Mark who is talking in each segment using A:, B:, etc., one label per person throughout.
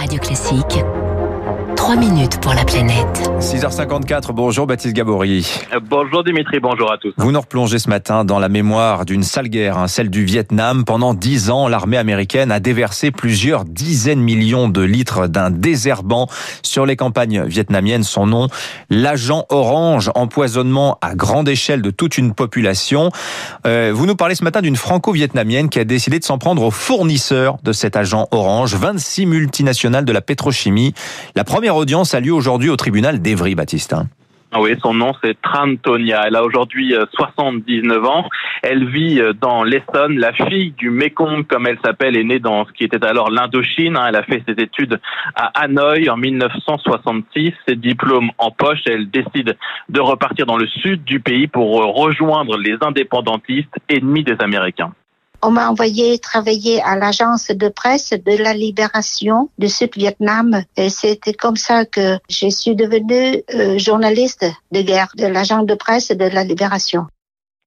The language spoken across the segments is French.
A: Radio Classique. 3 minutes pour la planète.
B: 6h54, bonjour Baptiste Gabory.
C: Euh, Bonjour Dimitri, bonjour à tous.
B: Vous nous replongez ce matin dans la mémoire d'une sale guerre, hein, celle du Vietnam. Pendant dix ans, l'armée américaine a déversé plusieurs dizaines de millions de litres d'un désherbant sur les campagnes vietnamiennes. Son nom, l'agent orange, empoisonnement à grande échelle de toute une population. Euh, vous nous parlez ce matin d'une franco-vietnamienne qui a décidé de s'en prendre aux fournisseurs de cet agent orange, 26 multinationales de la pétrochimie. La première audience a lieu aujourd'hui au tribunal d'Evry, Baptiste. hein.
C: Ah Oui, son nom c'est Tran Tonia. Elle a aujourd'hui euh, 79 ans. Elle vit euh, dans l'Essonne. La fille du Mekong, comme elle s'appelle, est née dans ce qui était alors l'Indochine. hein. Elle a fait ses études à Hanoï en 1966. Ses diplômes en poche, elle décide de repartir dans le sud du pays pour euh, rejoindre les indépendantistes ennemis des Américains.
D: On m'a envoyé travailler à l'agence de presse de la libération du Sud-Vietnam. Et c'était comme ça que je suis devenue euh, journaliste de guerre de l'agence de presse de la libération.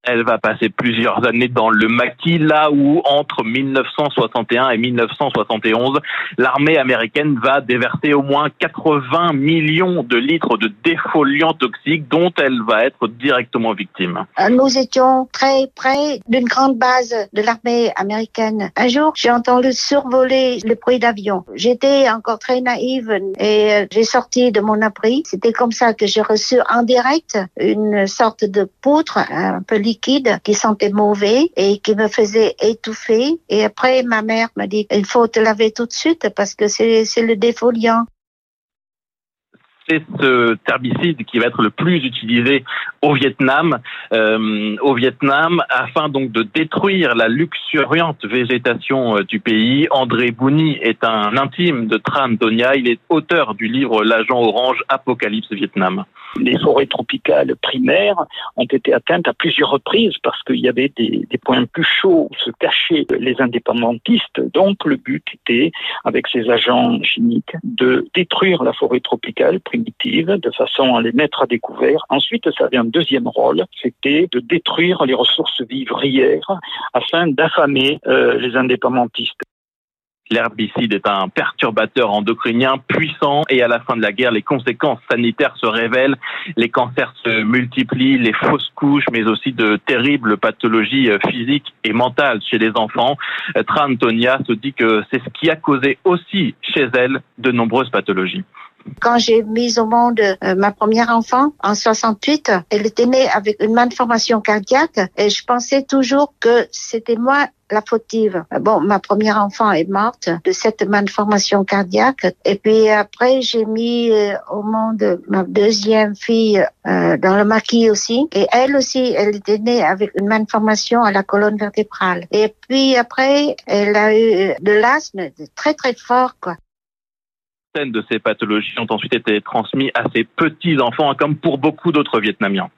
C: Elle va passer plusieurs années dans le maquis, là où entre 1961 et 1971, l'armée américaine va déverser au moins 80 millions de litres de défoliants toxiques dont elle va être directement victime.
D: Euh, Nous étions très près d'une grande base de l'armée américaine. Un jour, j'ai entendu survoler le bruit d'avion. J'étais encore très naïve et euh, j'ai sorti de mon abri. C'était comme ça que j'ai reçu en direct une sorte de poutre un peu qui sentait mauvais et qui me faisait étouffer. Et après, ma mère m'a dit, il faut te laver tout de suite parce que c'est le défoliant.
C: C'est ce herbicide qui va être le plus utilisé au Vietnam, euh, au Vietnam, afin donc de détruire la luxuriante végétation euh, du pays. André Bouni est un intime de Tran Donia. Il est auteur du livre L'agent orange Apocalypse Vietnam.
E: les forêts tropicales primaires ont été atteintes à plusieurs reprises parce qu'il y avait des, des points plus chauds où se cachaient les indépendantistes. Donc le but était, avec ces agents chimiques, de détruire la forêt tropicale de façon à les mettre à découvert. Ensuite, ça avait un deuxième rôle, c'était de détruire les ressources vivrières afin d'affamer euh, les indépendantistes.
C: L'herbicide est un perturbateur endocrinien puissant et à la fin de la guerre, les conséquences sanitaires se révèlent. Les cancers se multiplient, les fausses couches, mais aussi de terribles pathologies euh, physiques et mentales chez les enfants. Euh, Tran Tonia se dit que c'est ce qui a causé aussi chez elle de nombreuses pathologies.
D: Quand j'ai mis au monde euh, ma première enfant en 68, elle était née avec une malformation cardiaque et je pensais toujours que c'était moi la fautive. Bon, ma première enfant est morte de cette malformation cardiaque et puis après j'ai mis euh, au monde ma deuxième fille euh, dans le maquis aussi et elle aussi elle était née avec une malformation à la colonne vertébrale et puis après elle a eu de l'asthme très très fort quoi.
C: Certaines de ces pathologies ont ensuite été transmises à ses petits-enfants, hein, comme pour beaucoup d'autres Vietnamiens.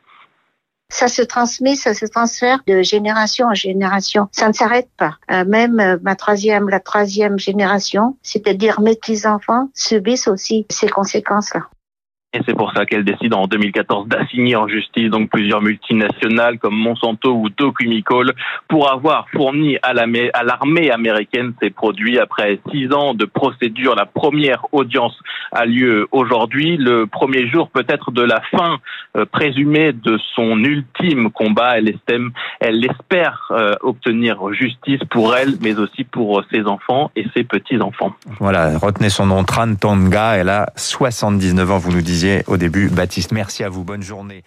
D: Ça se transmet, ça se transfère de génération en génération. Ça ne s'arrête pas. Euh, même euh, ma troisième, la troisième génération, c'est-à-dire mes petits-enfants, subissent aussi ces conséquences-là.
C: Et c'est pour ça qu'elle décide en 2014 d'assigner en justice donc plusieurs multinationales comme Monsanto ou Dow Chemical pour avoir fourni à l'armée américaine ces produits après six ans de procédure. La première audience a lieu aujourd'hui, le premier jour peut-être de la fin euh, présumée de son ultime combat. Elle espère euh, obtenir justice pour elle, mais aussi pour ses enfants et ses petits enfants.
B: Voilà, retenez son nom, Tran Tonga. Elle a 79 ans, vous nous au début. Baptiste, merci à vous. Bonne journée.